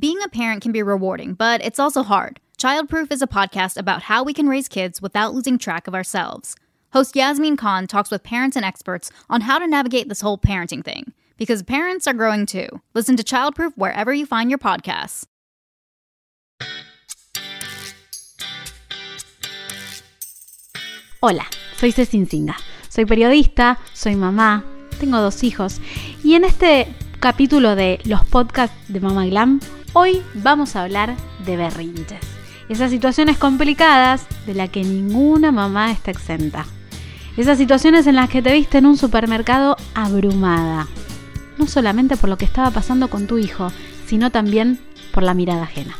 Being a parent can be rewarding, but it's also hard. Childproof is a podcast about how we can raise kids without losing track of ourselves. Host Yasmin Khan talks with parents and experts on how to navigate this whole parenting thing. Because parents are growing too. Listen to Childproof wherever you find your podcasts. Hola, soy Cecin Singa. Soy periodista, soy mamá, tengo dos hijos. Y en este capítulo de los podcasts de Mama Glam, hoy vamos a hablar de berrinches. Esas situaciones complicadas de las que ninguna mamá está exenta. Esas situaciones en las que te viste en un supermercado abrumada. No solamente por lo que estaba pasando con tu hijo, sino también por la mirada ajena.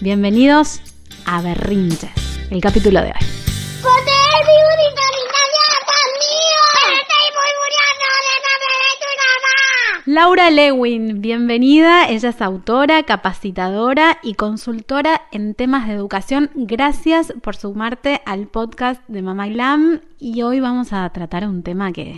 Bienvenidos a Berrinches, el capítulo de hoy. Laura Lewin, bienvenida. Ella es autora, capacitadora y consultora en temas de educación. Gracias por sumarte al podcast de Mamá Glam. Y hoy vamos a tratar un tema que,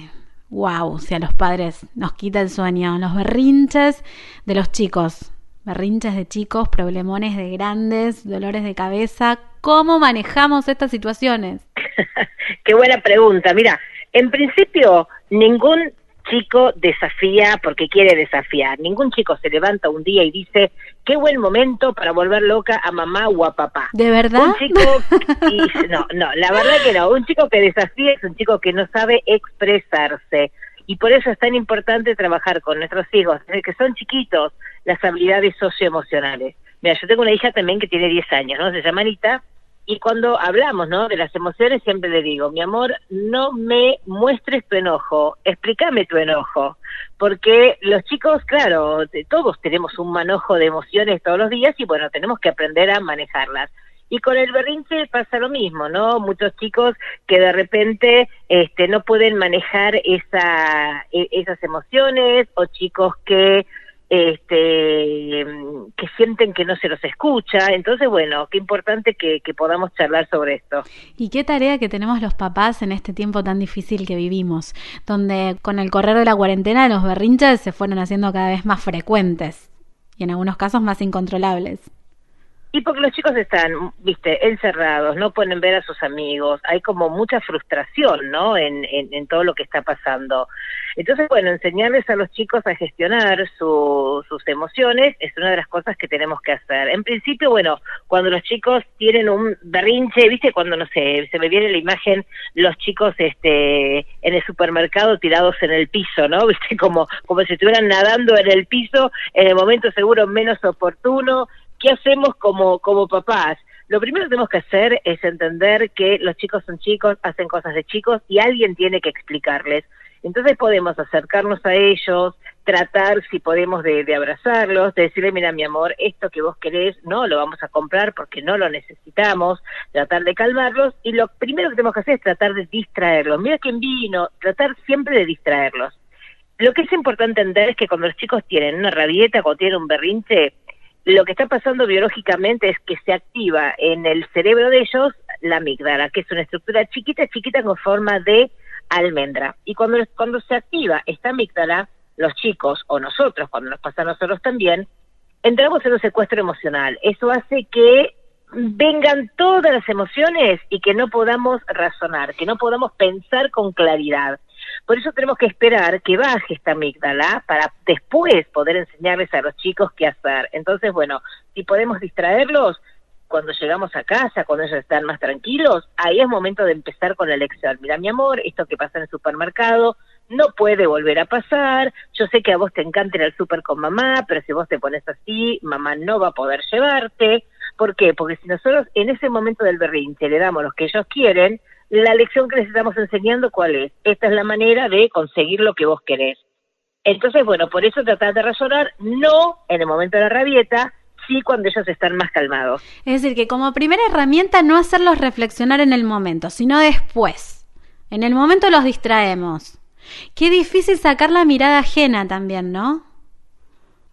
wow, si a los padres nos quita el sueño, los berrinches de los chicos. Berrinches de chicos, problemones de grandes, dolores de cabeza. ¿Cómo manejamos estas situaciones? Qué buena pregunta. Mira, en principio, ningún chico desafía porque quiere desafiar. Ningún chico se levanta un día y dice, qué buen momento para volver loca a mamá o a papá. ¿De verdad? Un chico, no, no, la verdad que no. Un chico que desafía es un chico que no sabe expresarse. Y por eso es tan importante trabajar con nuestros hijos, desde que son chiquitos, las habilidades socioemocionales. Mira, yo tengo una hija también que tiene 10 años, ¿no? Se llama Anita, y cuando hablamos, ¿no? De las emociones siempre le digo, mi amor, no me muestres tu enojo, explícame tu enojo, porque los chicos, claro, todos tenemos un manojo de emociones todos los días y bueno, tenemos que aprender a manejarlas. Y con el berrinche pasa lo mismo, ¿no? Muchos chicos que de repente este, no pueden manejar esa, e, esas emociones o chicos que este, que sienten que no se los escucha. Entonces, bueno, qué importante que, que, podamos charlar sobre esto. Y qué tarea que tenemos los papás en este tiempo tan difícil que vivimos, donde con el correr de la cuarentena los berrinches se fueron haciendo cada vez más frecuentes y en algunos casos más incontrolables. Y porque los chicos están, viste, encerrados, no pueden ver a sus amigos, hay como mucha frustración, ¿no? En, en, todo lo que está pasando. Entonces, bueno, enseñarles a los chicos a gestionar sus emociones es una de las cosas que tenemos que hacer. En principio, bueno, cuando los chicos tienen un berrinche, viste, cuando, no sé, se me viene la imagen, los chicos este, en el supermercado tirados en el piso, ¿no? Viste, como, como si estuvieran nadando en el piso en el momento seguro menos oportuno, ¿qué hacemos como, como papás? Lo primero que tenemos que hacer es entender que los chicos son chicos, hacen cosas de chicos y alguien tiene que explicarles. Entonces podemos acercarnos a ellos, tratar si podemos de, abrazarlos, de decirle, mira mi amor, esto que vos querés no lo vamos a comprar porque no lo necesitamos, tratar de calmarlos y lo primero que tenemos que hacer es tratar de distraerlos. Mira quién vino, tratar siempre de distraerlos. Lo que es importante entender es que cuando los chicos tienen una rabieta, cuando tienen un berrinche, lo que está pasando biológicamente es que se activa en el cerebro de ellos la amígdala, que es una estructura chiquita, chiquita con forma de almendra. Y cuando, cuando se activa esta amígdala, los chicos o nosotros, cuando nos pasa a nosotros también, entramos en un secuestro emocional. Eso hace que vengan todas las emociones y que no podamos razonar, que no podamos pensar con claridad. Por eso tenemos que esperar que baje esta amígdala para después poder enseñarles a los chicos qué hacer. Entonces, bueno, si podemos distraerlos cuando llegamos a casa, cuando ellos están más tranquilos, ahí es momento de empezar con la lección. Mira, mi amor, esto que pasa en el supermercado no puede volver a pasar. Yo sé que a vos te encanta ir al super con mamá, pero si vos te pones así, mamá no va a poder llevarte. ¿Por qué? Porque si nosotros en ese momento del berrinche le damos lo que ellos quieren, la lección que les estamos enseñando, ¿cuál es? Esta es la manera de conseguir lo que vos querés. Entonces, bueno, por eso tratar de razonar, no en el momento de la rabieta, sí cuando ellos están más calmados. Es decir, que como primera herramienta no hacerlos reflexionar en el momento, sino después. En el momento los distraemos. Qué difícil sacar la mirada ajena también, ¿no?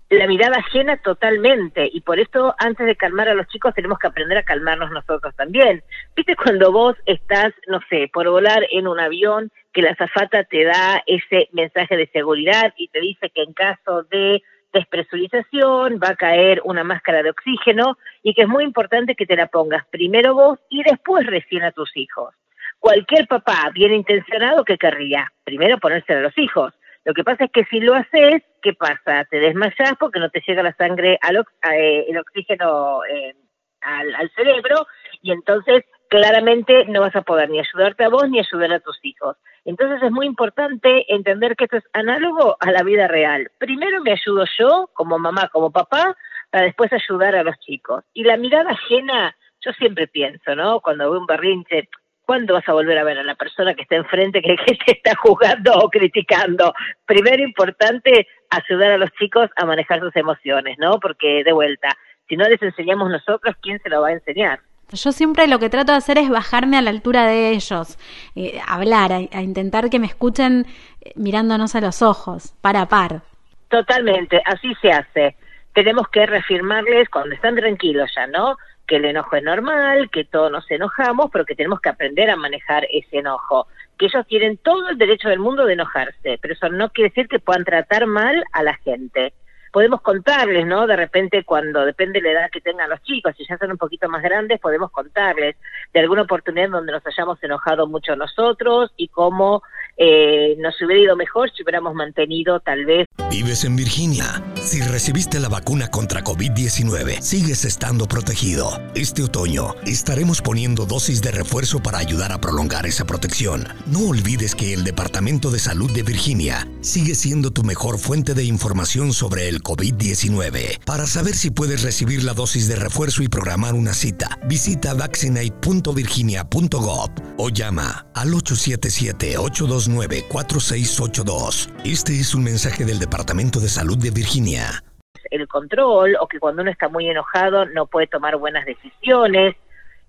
la mirada ajena totalmente y por eso antes de calmar a los chicos tenemos que aprender a calmarnos nosotros también. ¿Viste cuando vos estás, no sé, por volar en un avión que la azafata te da ese mensaje de seguridad y te dice que en caso de despresurización, va a caer una máscara de oxígeno y que es muy importante que te la pongas primero vos y después recién a tus hijos. Cualquier papá bien intencionado que querría primero ponérsela a los hijos. Lo que pasa es que si lo haces, ¿qué pasa? Te desmayas porque no te llega la sangre, al eh, el oxígeno eh, al, al cerebro y entonces claramente no vas a poder ni ayudarte a vos ni ayudar a tus hijos. Entonces es muy importante entender que esto es análogo a la vida real. Primero me ayudo yo, como mamá, como papá, para después ayudar a los chicos. Y la mirada ajena, yo siempre pienso, ¿no? Cuando veo un berrinche, ¿cuándo vas a volver a ver a la persona que está enfrente que, que te está jugando o criticando? Primero importante ayudar a los chicos a manejar sus emociones, ¿no? Porque de vuelta, si no les enseñamos nosotros, ¿quién se lo va a enseñar? Yo siempre lo que trato de hacer es bajarme a la altura de ellos, eh, hablar, a, intentar que me escuchen eh, mirándonos a los ojos, par a par. Totalmente, así se hace. Tenemos que reafirmarles cuando están tranquilos ya, ¿no? Que el enojo es normal, que todos nos enojamos, pero que tenemos que aprender a manejar ese enojo. Que ellos tienen todo el derecho del mundo de enojarse, pero eso no quiere decir que puedan tratar mal a la gente podemos contarles, ¿no? De repente cuando depende de la edad que tengan los chicos, si ya son un poquito más grandes, podemos contarles de alguna oportunidad donde nos hayamos enojado mucho nosotros y cómo eh, nos hubiera ido mejor si hubiéramos mantenido tal vez. Vives en Virginia. Si recibiste la vacuna contra COVID-19, sigues estando protegido. Este otoño estaremos poniendo dosis de refuerzo para ayudar a prolongar esa protección. No olvides que el Departamento de Salud de Virginia sigue siendo tu mejor fuente de información sobre el COVID-19. Para saber si puedes recibir la dosis de refuerzo y programar una cita, visita vaccinate.virginia.gov o llama al 877 829 4682 Este es un mensaje del Departamento de Salud de Virginia. El control o que cuando uno está muy enojado no puede tomar buenas decisiones.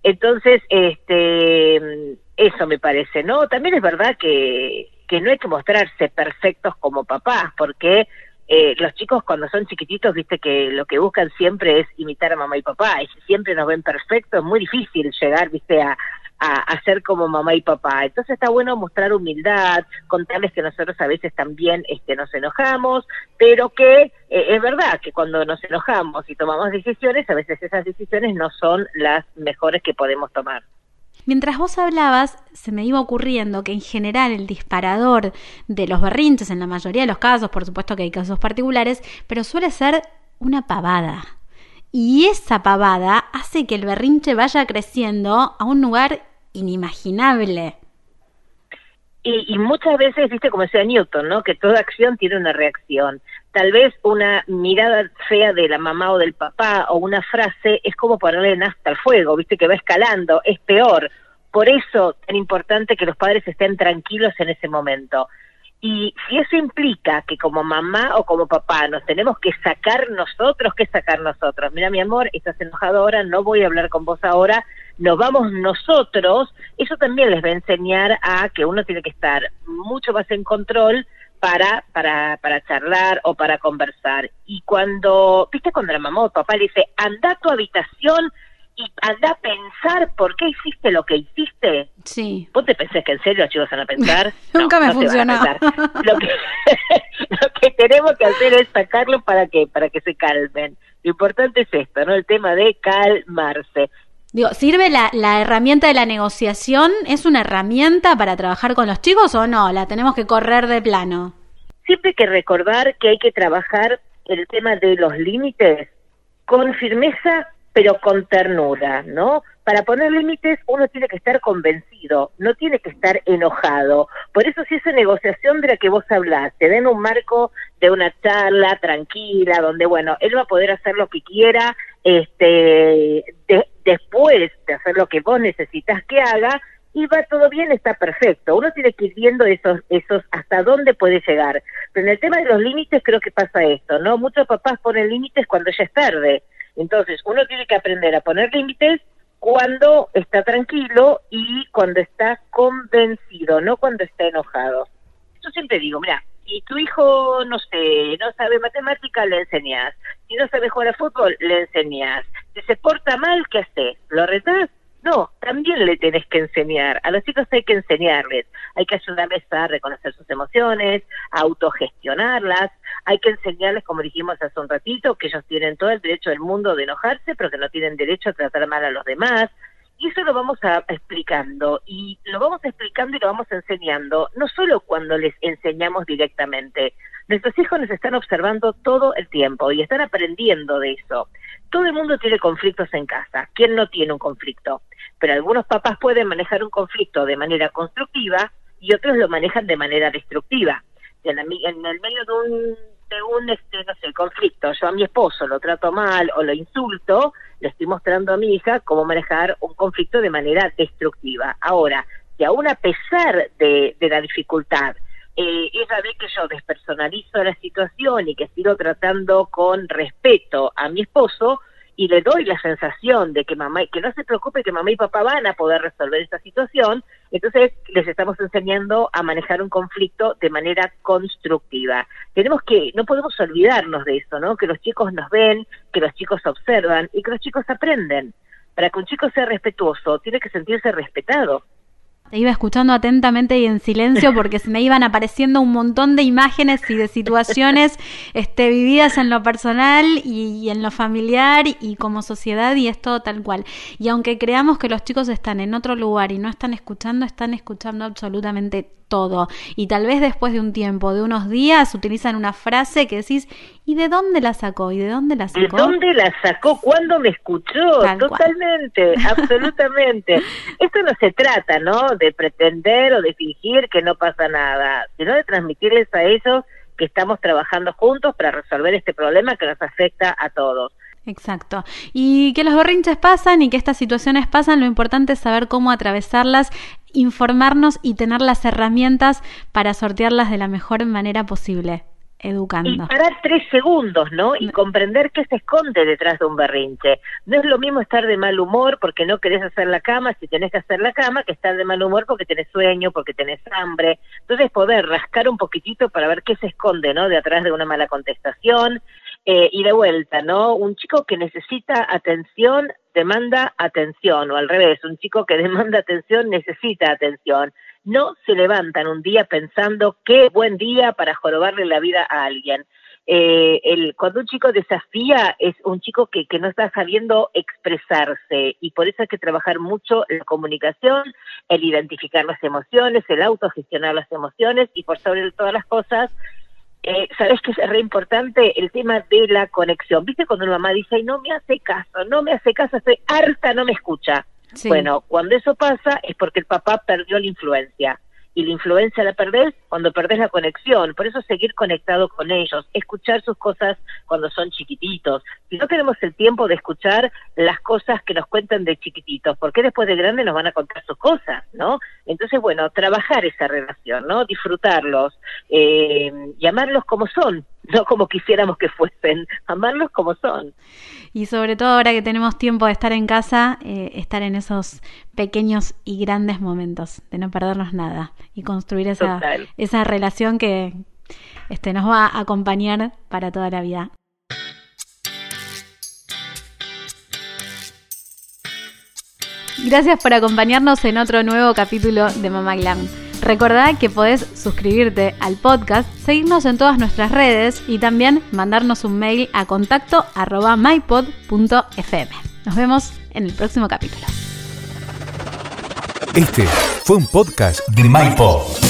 Entonces, este, eso me parece, ¿no? También es verdad que, que no hay que mostrarse perfectos como papás, porque eh, los chicos cuando son chiquititos, viste que lo que buscan siempre es imitar a mamá y papá, y si siempre nos ven perfectos, es muy difícil llegar, viste, a, a, ser como mamá y papá. Entonces está bueno mostrar humildad, contarles que nosotros a veces también este, nos enojamos, pero que eh, es verdad que cuando nos enojamos y tomamos decisiones, a veces esas decisiones no son las mejores que podemos tomar. Mientras vos hablabas, se me iba ocurriendo que en general el disparador de los berrinches, en la mayoría de los casos, por supuesto que hay casos particulares, pero suele ser una pavada. Y esa pavada hace que el berrinche vaya creciendo a un lugar inimaginable. Y, muchas veces, viste, como decía Newton, ¿no? Que toda acción tiene una reacción. Tal vez una mirada fea de la mamá o del papá o una frase es como ponerle hasta al fuego, viste, que va escalando, es peor. Por eso tan importante que los padres estén tranquilos en ese momento. Y si eso implica que como mamá o como papá nos tenemos que sacar nosotros, ¿qué sacar nosotros? Mira, mi amor, estás enojado ahora, no voy a hablar con vos ahora, nos vamos nosotros, eso también les va a enseñar a que uno tiene que estar mucho más en control para, para, para charlar o para conversar. Y cuando, viste, cuando la mamá o papá le dice, anda a tu habitación, y anda a pensar por qué hiciste lo que hiciste. Sí. ¿Vos te pensás que en serio los chicos van a pensar? Nunca me funcionó. Lo que, lo que tenemos que hacer es sacarlo para que, para que se calmen. Lo importante es esto, ¿no? El tema de calmarse. Digo, ¿sirve la, la herramienta de la negociación? ¿Es una herramienta para trabajar con los chicos o no? ¿La tenemos que correr de plano? Siempre hay que recordar que hay que trabajar el tema de los límites con firmeza pero con ternura, ¿no? Para poner límites uno tiene que estar convencido, no tiene que estar enojado. Por eso si esa negociación de la que vos hablás te den un marco de una charla tranquila, donde, bueno, él va a poder hacer lo que quiera, este, después de hacer lo que vos necesitas que haga, y va todo bien, está perfecto. Uno tiene que ir viendo esos, esos hasta dónde puede llegar. Pero en el tema de los límites creo que pasa esto, ¿no? Muchos papás ponen límites cuando ya es tarde entonces, uno tiene que aprender a poner límites cuando está tranquilo y cuando está convencido, no cuando está enojado. Yo siempre digo, mira, si tu hijo, no sé, no sabe matemática, le enseñas. Si no sabe jugar a fútbol, le enseñas. Si se porta mal, ¿qué haces? ¿Lo retás? No, también le tenés que enseñar. A los chicos hay que enseñarles. Hay que ayudarles a reconocer sus emociones, a autogestionarlas, hay que enseñarles, como dijimos hace un ratito, que ellos tienen todo el derecho del mundo de enojarse, pero que no tienen derecho a tratar mal a los demás. Y eso lo vamos a explicando y lo vamos explicando y lo vamos enseñando, no solo cuando les enseñamos directamente. Nuestros hijos nos están observando todo el tiempo y están aprendiendo de eso. Todo el mundo tiene conflictos en casa. ¿Quién no tiene un conflicto? Pero algunos papás pueden manejar un conflicto de manera constructiva y otros lo manejan de manera destructiva. En, el medio de un, de un este, no sé, conflicto, yo a mi esposo lo trato mal o lo insulto, le estoy mostrando a mi hija cómo manejar un conflicto de manera destructiva. Ahora, si aún a pesar de, la dificultad, eh, ella ve que yo despersonalizo la situación y que sigo tratando con respeto a mi esposo, y le doy la sensación de que mamá, que no se preocupe que mamá y papá van a poder resolver esta situación, entonces les estamos enseñando a manejar un conflicto de manera constructiva. Tenemos que, no podemos olvidarnos de eso, ¿no? Que los chicos nos ven, que los chicos observan y que los chicos aprenden. Para que un chico sea respetuoso, tiene que sentirse respetado. Te iba escuchando atentamente y en silencio porque se me iban apareciendo un montón de imágenes y de situaciones este, vividas en lo personal y, y, en lo familiar y como sociedad y es todo tal cual. Y aunque creamos que los chicos están en otro lugar y no están escuchando, están escuchando absolutamente todo. Y tal vez después de un tiempo, de unos días, utilizan una frase que decís, ¿y de dónde la sacó? ¿Y de dónde la sacó? ¿De dónde la sacó? ¿Cuándo me escuchó? Totalmente, absolutamente. Esto no se trata, ¿no? De pretender o de fingir que no pasa nada, sino de transmitirles a ellos que estamos trabajando juntos para resolver este problema que nos afecta a todos. Exacto. Y que los berrinches pasan y que estas situaciones pasan, lo importante es saber cómo atravesarlas informarnos y tener las herramientas para sortearlas de la mejor manera posible educando. Y parar tres segundos, ¿no? Y comprender qué se esconde detrás de un berrinche. No es lo mismo estar de mal humor porque no querés hacer la cama si tenés que hacer la cama que estar de mal humor porque tenés sueño, porque tenés hambre. Entonces poder rascar un poquitito para ver qué se esconde, ¿no? De atrás de una mala contestación. Eh, y de vuelta, ¿no? Un chico que necesita atención demanda atención, o al revés, un chico que demanda atención necesita atención. No se levantan un día pensando qué buen día para jorobarle la vida a alguien. Eh, el, cuando un chico desafía es un chico que, que no está sabiendo expresarse y por eso hay que trabajar mucho la comunicación, el identificar las emociones, el autogestionar las emociones y por sobre todas las cosas eh, sabes que es re importante el tema de la conexión. ¿Viste cuando una mamá dice, no me hace caso, no me hace caso, estoy harta, no me escucha? Bueno, cuando eso pasa es porque el papá perdió la influencia y la influencia la perdés cuando perdés la conexión. Por eso seguir conectado con ellos, escuchar sus cosas cuando son chiquititos. Si no tenemos el tiempo de escuchar las cosas que nos cuentan de chiquititos, porque después de grande nos van a contar sus cosas, ¿no? Entonces, bueno, trabajar esa relación, ¿no? Disfrutarlos, eh, llamarlos como son, no como quisiéramos que fuesen, amarlos como son. Y sobre todo ahora que tenemos tiempo de estar en casa, eh, estar en esos pequeños y grandes momentos, de no perdernos nada y construir esa, esa relación que este, nos va a acompañar para toda la vida. Gracias por acompañarnos en otro nuevo capítulo de Mama Glam. Recordá que podés suscribirte al podcast, seguirnos en todas nuestras redes y también mandarnos un mail a contacto arroba. Nos vemos en el próximo capítulo. Este fue un podcast de MyPod.